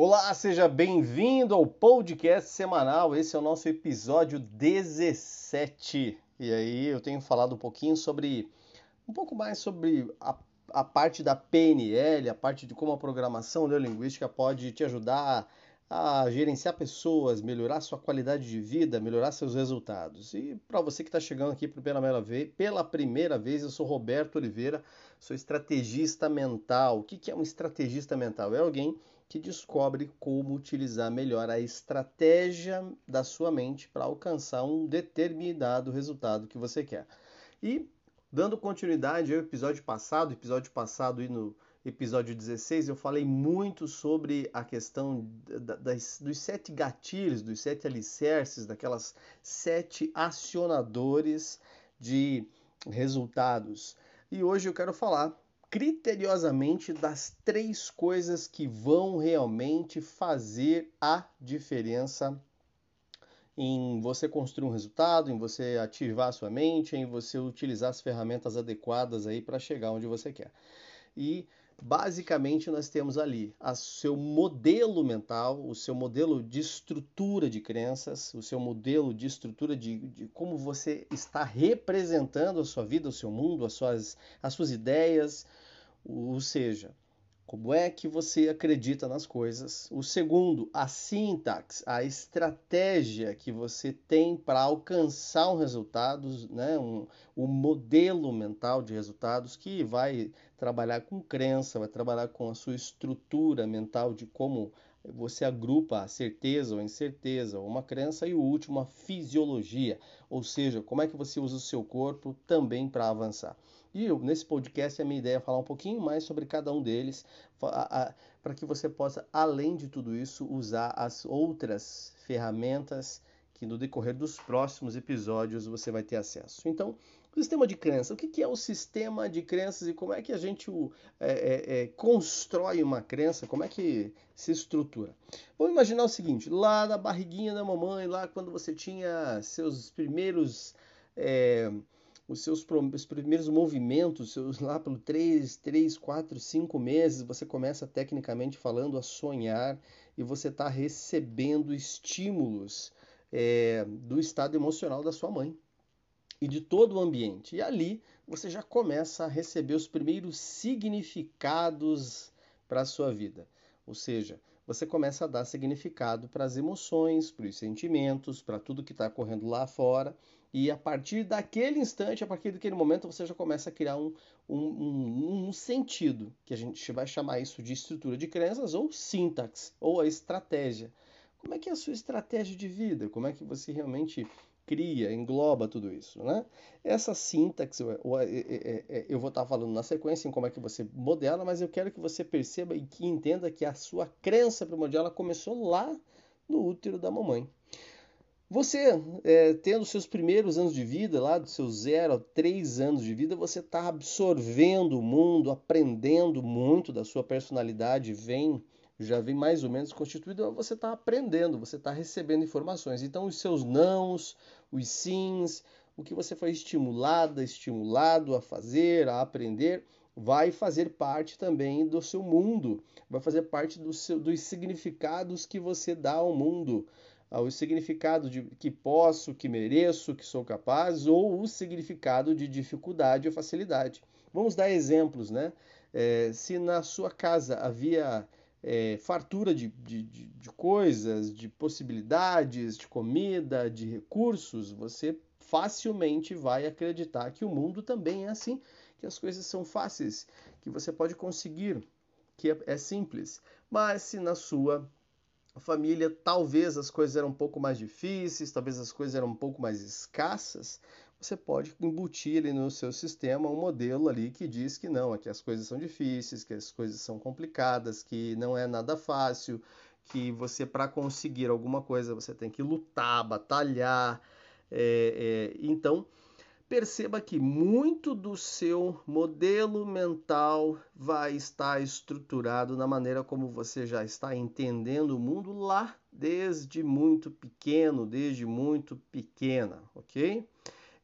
Olá, seja bem-vindo ao podcast semanal. Esse é o nosso episódio 17. E aí eu tenho falado um pouquinho sobre um pouco mais sobre a, a parte da PNL, a parte de como a programação neurolinguística pode te ajudar a gerenciar pessoas, melhorar sua qualidade de vida, melhorar seus resultados. E para você que está chegando aqui pela primeira, vez, pela primeira vez, eu sou Roberto Oliveira, sou estrategista mental. O que é um estrategista mental? É alguém que descobre como utilizar melhor a estratégia da sua mente para alcançar um determinado resultado que você quer. E dando continuidade ao episódio passado, episódio passado e no episódio 16, eu falei muito sobre a questão das, dos sete gatilhos, dos sete alicerces, daquelas sete acionadores de resultados. E hoje eu quero falar criteriosamente das três coisas que vão realmente fazer a diferença em você construir um resultado, em você ativar a sua mente, em você utilizar as ferramentas adequadas aí para chegar onde você quer. E basicamente nós temos ali o seu modelo mental, o seu modelo de estrutura de crenças, o seu modelo de estrutura de, de, como você está representando a sua vida, o seu mundo, as suas, as suas ideias, ou seja, como é que você acredita nas coisas. O segundo, a sintaxe, a estratégia que você tem para alcançar um resultado, né? um, um modelo mental de resultados que vai trabalhar com crença, vai trabalhar com a sua estrutura mental de como você agrupa a certeza ou a incerteza, ou uma crença, e o último, a fisiologia, ou seja, como é que você usa o seu corpo também para avançar. E eu, nesse podcast a minha ideia é falar um pouquinho mais sobre cada um deles, para que você possa, além de tudo isso, usar as outras ferramentas que no decorrer dos próximos episódios você vai ter acesso. Então, o sistema de crença. O que é o sistema de crenças e como é que a gente é, é, é, constrói uma crença? Como é que se estrutura? Vamos imaginar o seguinte: lá na barriguinha da mamãe, lá quando você tinha seus primeiros. É, os seus os primeiros movimentos, seus, lá pelo 3, 3, 4, 5 meses, você começa tecnicamente falando a sonhar e você está recebendo estímulos é, do estado emocional da sua mãe e de todo o ambiente. E ali você já começa a receber os primeiros significados para a sua vida. Ou seja, você começa a dar significado para as emoções, para os sentimentos, para tudo que está ocorrendo lá fora. E a partir daquele instante, a partir daquele momento, você já começa a criar um, um, um, um sentido, que a gente vai chamar isso de estrutura de crenças ou sintaxe, ou a estratégia. Como é que é a sua estratégia de vida? Como é que você realmente cria, engloba tudo isso, né? Essa sintaxe, eu vou estar falando na sequência em como é que você modela, mas eu quero que você perceba e que entenda que a sua crença primordial ela começou lá no útero da mamãe. Você, é, tendo seus primeiros anos de vida, lá dos seus 0 a 3 anos de vida, você está absorvendo o mundo, aprendendo muito da sua personalidade, vem já vem mais ou menos constituído, você está aprendendo, você está recebendo informações. Então, os seus nãos, os sims, o que você foi estimulada, estimulado a fazer, a aprender, vai fazer parte também do seu mundo, vai fazer parte do seu, dos significados que você dá ao mundo. Ah, o significado de que posso, que mereço, que sou capaz, ou o significado de dificuldade ou facilidade. Vamos dar exemplos, né? É, se na sua casa havia é, fartura de, de, de coisas, de possibilidades, de comida, de recursos, você facilmente vai acreditar que o mundo também é assim, que as coisas são fáceis, que você pode conseguir, que é, é simples. Mas se na sua família talvez as coisas eram um pouco mais difíceis, talvez as coisas eram um pouco mais escassas, você pode embutir ali no seu sistema um modelo ali que diz que não, que as coisas são difíceis, que as coisas são complicadas, que não é nada fácil, que você para conseguir alguma coisa você tem que lutar, batalhar. É, é, então perceba que muito do seu modelo mental vai estar estruturado na maneira como você já está entendendo o mundo lá desde muito pequeno, desde muito pequena, ok?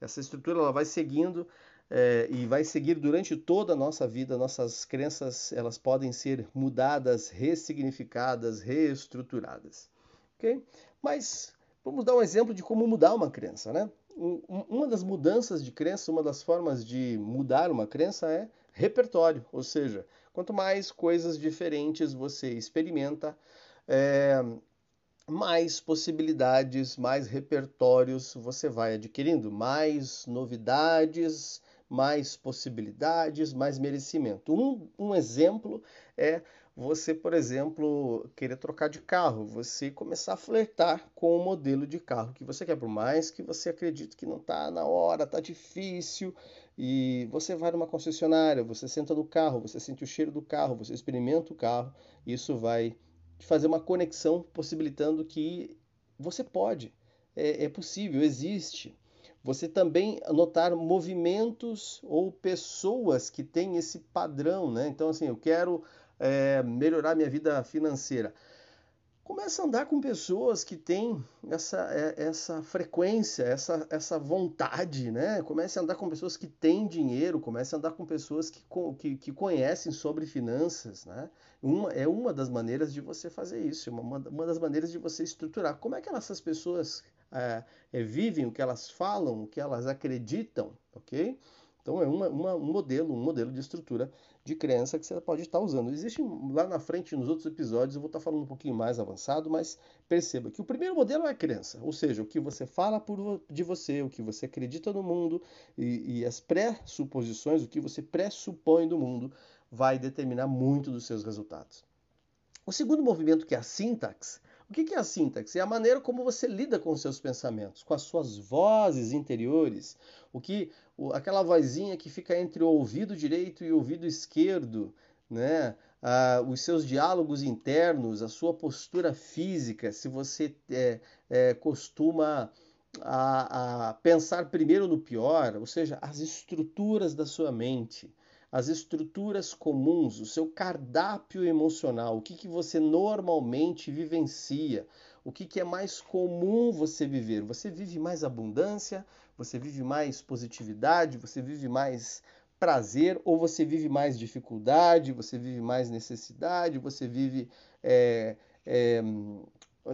Essa estrutura ela vai seguindo é, e vai seguir durante toda a nossa vida. Nossas crenças elas podem ser mudadas, ressignificadas, reestruturadas. Ok? Mas vamos dar um exemplo de como mudar uma crença, né? Uma das mudanças de crença, uma das formas de mudar uma crença é repertório, ou seja, quanto mais coisas diferentes você experimenta, é, mais possibilidades, mais repertórios você vai adquirindo, mais novidades, mais possibilidades, mais merecimento. Um, um exemplo é você, por exemplo, querer trocar de carro, você começar a flertar com o modelo de carro que você quer, por mais que você acredite que não está na hora, está difícil, e você vai numa concessionária, você senta no carro, você sente o cheiro do carro, você experimenta o carro, isso vai fazer uma conexão possibilitando que você pode, é, é possível, existe. Você também notar movimentos ou pessoas que têm esse padrão, né? Então, assim, eu quero é, melhorar minha vida financeira. Começa a andar com pessoas que têm essa, é, essa frequência, essa, essa vontade, né? Comece a andar com pessoas que têm dinheiro, comece a andar com pessoas que, que, que conhecem sobre finanças, né? Uma, é uma das maneiras de você fazer isso, uma, uma das maneiras de você estruturar. Como é que essas pessoas é, é, vivem, o que elas falam, o que elas acreditam, ok? Então é uma, uma, um modelo, um modelo de estrutura de crença que você pode estar usando. Existe lá na frente, nos outros episódios, eu vou estar falando um pouquinho mais avançado, mas perceba que o primeiro modelo é a crença, ou seja, o que você fala por, de você, o que você acredita no mundo e, e as pressuposições, o que você pressupõe do mundo, vai determinar muito dos seus resultados. O segundo movimento, que é a sintaxe, o que é a sintaxe? É a maneira como você lida com os seus pensamentos, com as suas vozes interiores, o que aquela vozinha que fica entre o ouvido direito e o ouvido esquerdo, né? Ah, os seus diálogos internos, a sua postura física, se você é, é, costuma a, a pensar primeiro no pior, ou seja, as estruturas da sua mente as estruturas comuns, o seu cardápio emocional, o que, que você normalmente vivencia, o que, que é mais comum você viver. Você vive mais abundância, você vive mais positividade, você vive mais prazer, ou você vive mais dificuldade, você vive mais necessidade, você vive é, é,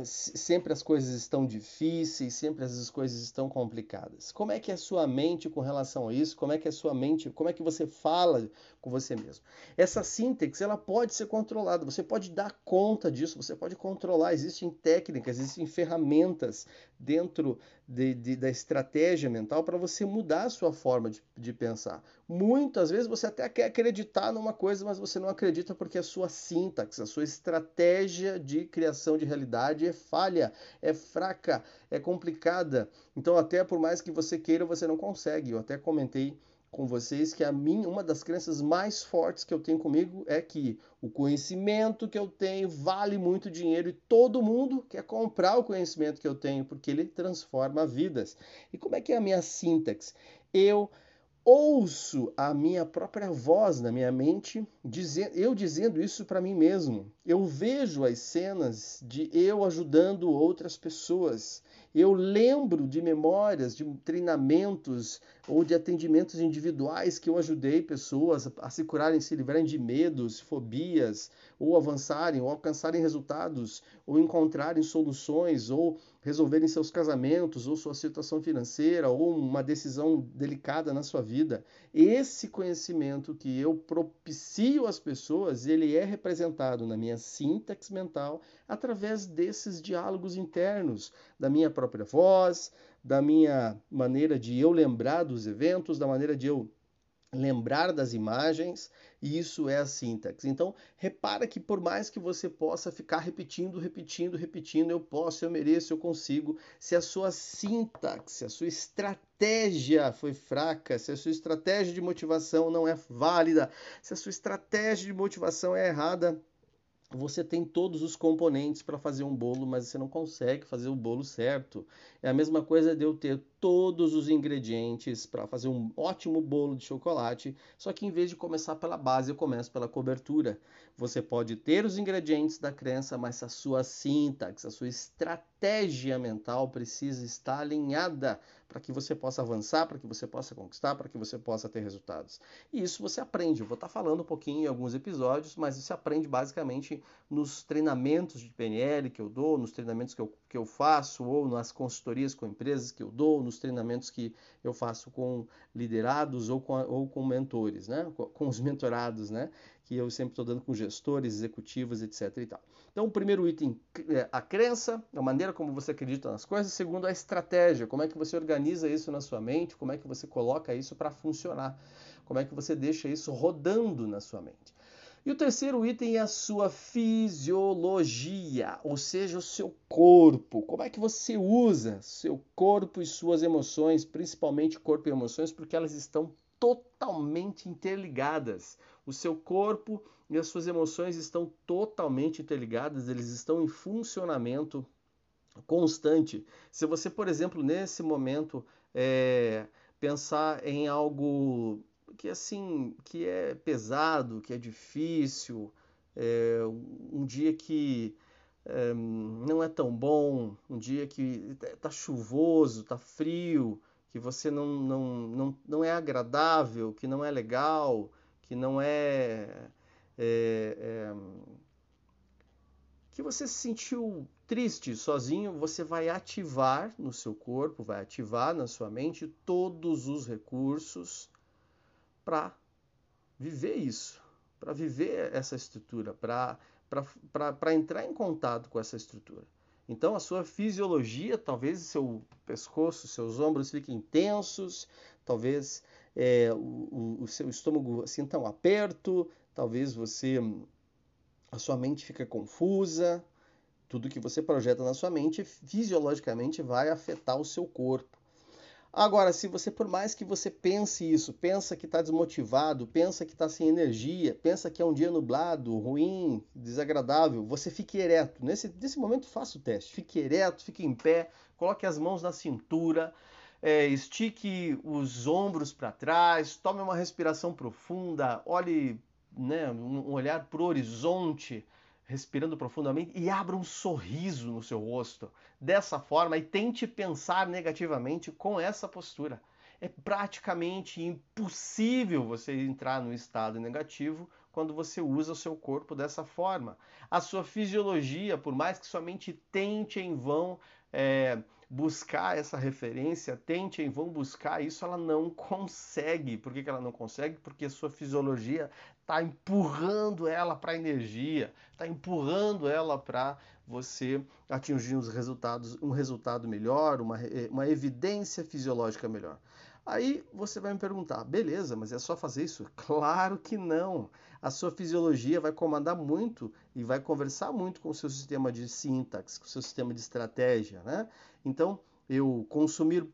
sempre as coisas estão difíceis, sempre as coisas estão complicadas. Como é que é a sua mente com relação a isso? Como é que é a sua mente, como é que você fala com você mesmo? Essa síntese, ela pode ser controlada, você pode dar conta disso, você pode controlar, existem técnicas, existem ferramentas dentro de, de, da estratégia mental para você mudar a sua forma de, de, pensar. Muitas vezes você até quer acreditar numa coisa, mas você não acredita porque a sua sintaxe, a sua estratégia de criação de realidade é falha, é fraca, é complicada. Então, até por mais que você queira, você não consegue. Eu até comentei com vocês que a mim uma das crenças mais fortes que eu tenho comigo é que o conhecimento que eu tenho vale muito dinheiro e todo mundo quer comprar o conhecimento que eu tenho porque ele transforma vidas. E como é que é a minha sintaxe? Eu ouço a minha própria voz na minha mente, dizendo, eu dizendo isso para mim mesmo. Eu vejo as cenas de eu ajudando outras pessoas. Eu lembro de memórias, de treinamentos ou de atendimentos individuais que eu ajudei pessoas a se curarem, se livrarem de medos, fobias, ou avançarem, ou alcançarem resultados, ou encontrarem soluções, ou resolverem seus casamentos, ou sua situação financeira, ou uma decisão delicada na sua vida. Esse conhecimento que eu propicio às pessoas, ele é representado na minha sintaxe mental através desses diálogos internos, da minha própria voz, da minha maneira de eu lembrar dos eventos, da maneira de eu lembrar das imagens, e isso é a sintaxe. Então, repara que por mais que você possa ficar repetindo, repetindo, repetindo, eu posso, eu mereço, eu consigo, se a sua sintaxe, a sua estratégia foi fraca, se a sua estratégia de motivação não é válida, se a sua estratégia de motivação é errada, você tem todos os componentes para fazer um bolo, mas você não consegue fazer o bolo certo. É a mesma coisa de eu ter todos os ingredientes para fazer um ótimo bolo de chocolate, só que em vez de começar pela base, eu começo pela cobertura. Você pode ter os ingredientes da crença, mas a sua sintaxe, a sua estratégia mental precisa estar alinhada para que você possa avançar, para que você possa conquistar, para que você possa ter resultados. E isso você aprende. Eu vou estar falando um pouquinho em alguns episódios, mas você aprende basicamente nos treinamentos de PNL que eu dou, nos treinamentos que eu, que eu faço, ou nas consultorias com empresas que eu dou, nos treinamentos que eu faço com liderados ou com, ou com mentores, né? com, com os mentorados, né? que eu sempre estou dando com gestores, executivos, etc. E tal. Então, o primeiro item é a crença, a maneira como você acredita nas coisas. Segundo, a estratégia, como é que você organiza isso na sua mente, como é que você coloca isso para funcionar, como é que você deixa isso rodando na sua mente. E o terceiro item é a sua fisiologia, ou seja, o seu corpo. Como é que você usa seu corpo e suas emoções, principalmente corpo e emoções, porque elas estão totalmente interligadas. O seu corpo e as suas emoções estão totalmente interligadas, eles estão em funcionamento constante. Se você, por exemplo, nesse momento é, pensar em algo que assim que é pesado, que é difícil, é, um dia que é, não é tão bom, um dia que está chuvoso, está frio, que você não, não, não, não é agradável, que não é legal, que não é, é, é que você se sentiu triste sozinho, você vai ativar no seu corpo, vai ativar na sua mente todos os recursos para viver isso, para viver essa estrutura, para entrar em contato com essa estrutura. Então a sua fisiologia, talvez seu pescoço, seus ombros fiquem tensos, talvez é, o, o, seu estômago sinta um aperto, talvez você a sua mente fica confusa. Tudo que você projeta na sua mente fisiologicamente vai afetar o seu corpo. Agora, se você, por mais que você pense isso, pensa que está desmotivado, pensa que está sem energia, pensa que é um dia nublado, ruim, desagradável, você fique ereto. Nesse, nesse momento, faça o teste. Fique ereto, fique em pé, coloque as mãos na cintura, é, estique os ombros para trás, tome uma respiração profunda, olhe, né, um olhar para o horizonte respirando profundamente e abra um sorriso no seu rosto dessa forma e tente pensar negativamente com essa postura. É praticamente impossível você entrar no estado negativo quando você usa o seu corpo dessa forma. A sua fisiologia, por mais que sua mente tente em vão é, buscar essa referência, tente em vão buscar isso, ela não consegue. Por que, que ela não consegue? Porque a sua fisiologia está empurrando ela para a energia, está empurrando ela para você atingir os resultados, um resultado melhor, uma, uma evidência fisiológica melhor. Aí você vai me perguntar, beleza, mas é só fazer isso? Claro que não. A sua fisiologia vai comandar muito e vai conversar muito com o seu sistema de sintaxe, com o seu sistema de estratégia, né? Então, eu consumir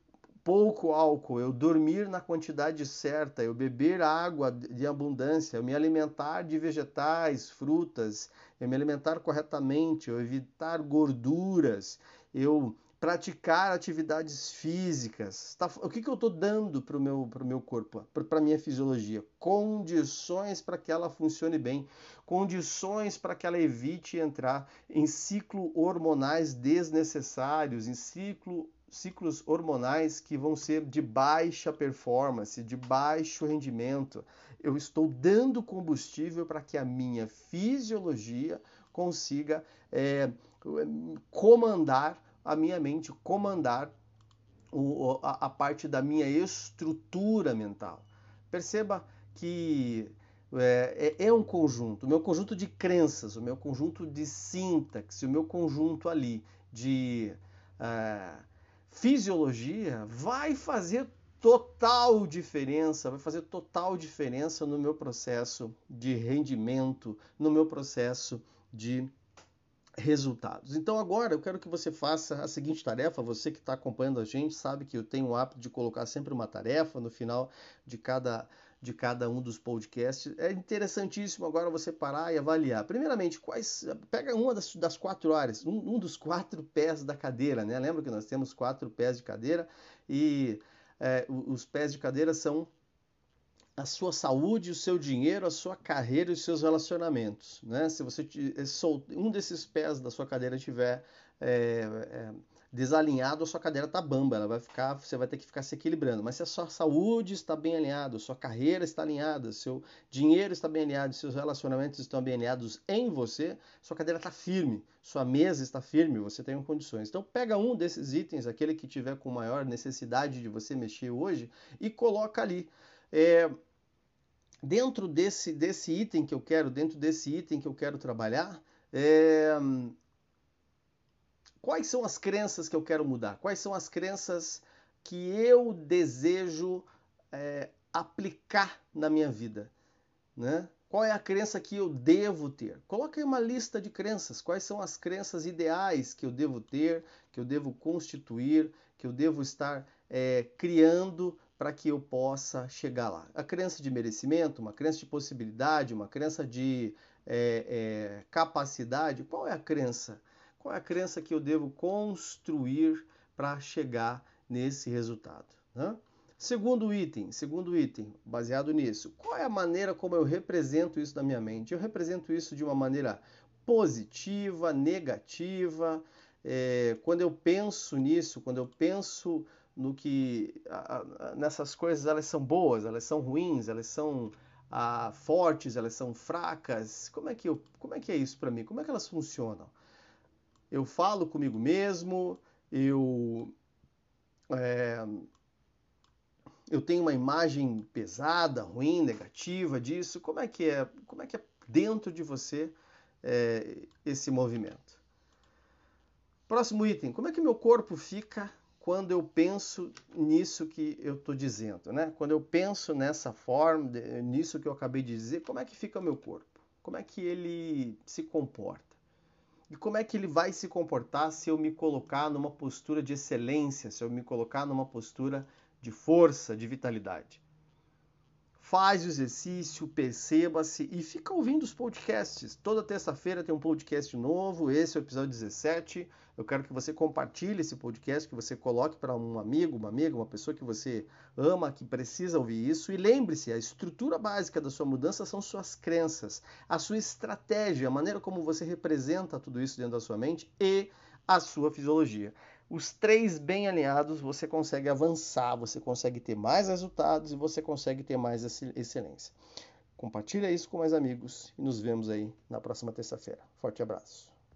pouco álcool, eu dormir na quantidade certa, eu beber água de abundância, eu me alimentar de vegetais, frutas, eu me alimentar corretamente, eu evitar gorduras, eu praticar atividades físicas. Tá? O que, que eu estou dando para o meu, meu corpo, para a minha fisiologia? Condições para que ela funcione bem, condições para que ela evite entrar em ciclo hormonais desnecessários, em ciclo ciclos hormonais que vão ser de baixa performance, de baixo rendimento. Eu estou dando combustível para que a minha fisiologia consiga é, comandar a minha mente, comandar o, a, a parte da minha estrutura mental. Perceba que é, é, é, um conjunto, o meu conjunto de crenças, o meu conjunto de sintaxe, o meu conjunto ali de é, fisiologia vai fazer total diferença, vai fazer total diferença no meu processo de rendimento, no meu processo de resultados. Então agora eu quero que você faça a seguinte tarefa, você que está acompanhando a gente sabe que eu tenho o hábito de colocar sempre uma tarefa no final de cada de cada um dos podcasts. É interessantíssimo agora você parar e avaliar. Primeiramente, quais pega uma das, das quatro áreas, um, um, dos quatro pés da cadeira, né? Lembra que nós temos quatro pés de cadeira e é, os pés de cadeira são a sua saúde, o seu dinheiro, a sua carreira e os seus relacionamentos. Né? Se você um desses pés da sua cadeira tiver é, é, desalinhado, a sua cadeira está bamba, ela vai ficar, você vai ter que ficar se equilibrando. Mas se a sua saúde está bem alinhada, a sua carreira está alinhada, seu dinheiro está bem alinhado, seus relacionamentos estão bem alinhados em você, sua cadeira está firme, sua mesa está firme, você tem condições. Então pega um desses itens, aquele que tiver com maior necessidade de você mexer hoje, e coloca ali. É, dentro desse, desse item que eu quero, dentro desse item que eu quero trabalhar, é, quais são as crenças que eu quero mudar? Quais são as crenças que eu desejo é, aplicar na minha vida? Né? Qual é a crença que eu devo ter? Coloque uma lista de crenças. Quais são as crenças ideais que eu devo ter, que eu devo constituir, que eu devo estar é, criando para que eu possa chegar lá. A crença de merecimento, uma crença de possibilidade, uma crença de é, é, capacidade. Qual é a crença? Qual é a crença que eu devo construir para chegar nesse resultado? Né? Segundo item, segundo item, baseado nisso, qual é a maneira como eu represento isso na minha mente? Eu represento isso de uma maneira positiva, negativa. É, quando eu penso nisso, quando eu penso no que nessas coisas elas são boas, elas são ruins, elas são ah, fortes, elas são fracas. Como é que eu, como é que é isso para mim? Como é que elas funcionam? Eu falo comigo mesmo, eu é, eu tenho uma imagem pesada, ruim, negativa disso. Como é que é? Como é que é dentro de você é, esse movimento? Próximo item. Como é que meu corpo fica quando eu penso nisso que eu estou dizendo, né? Quando eu penso nessa forma, nisso que eu acabei de dizer, como é que fica o meu corpo? Como é que ele se comporta? E como é que ele vai se comportar se eu me colocar numa postura de excelência, se eu me colocar numa postura de força, de vitalidade? Faz o exercício, perceba-se e fica ouvindo os podcasts. Toda terça-feira tem um podcast novo, esse é o episódio 17. Eu quero que você compartilhe esse podcast, que você coloque para um amigo, uma amiga, uma pessoa que você ama, que precisa ouvir isso. E lembre-se, a estrutura básica da sua mudança são suas crenças, a sua estratégia, a maneira como você representa tudo isso dentro da sua mente e a sua fisiologia os três bem alinhados, você consegue avançar, você consegue ter mais resultados e você consegue ter mais excelência. Compartilha isso com mais amigos e nos vemos aí na próxima terça-feira. Forte abraço.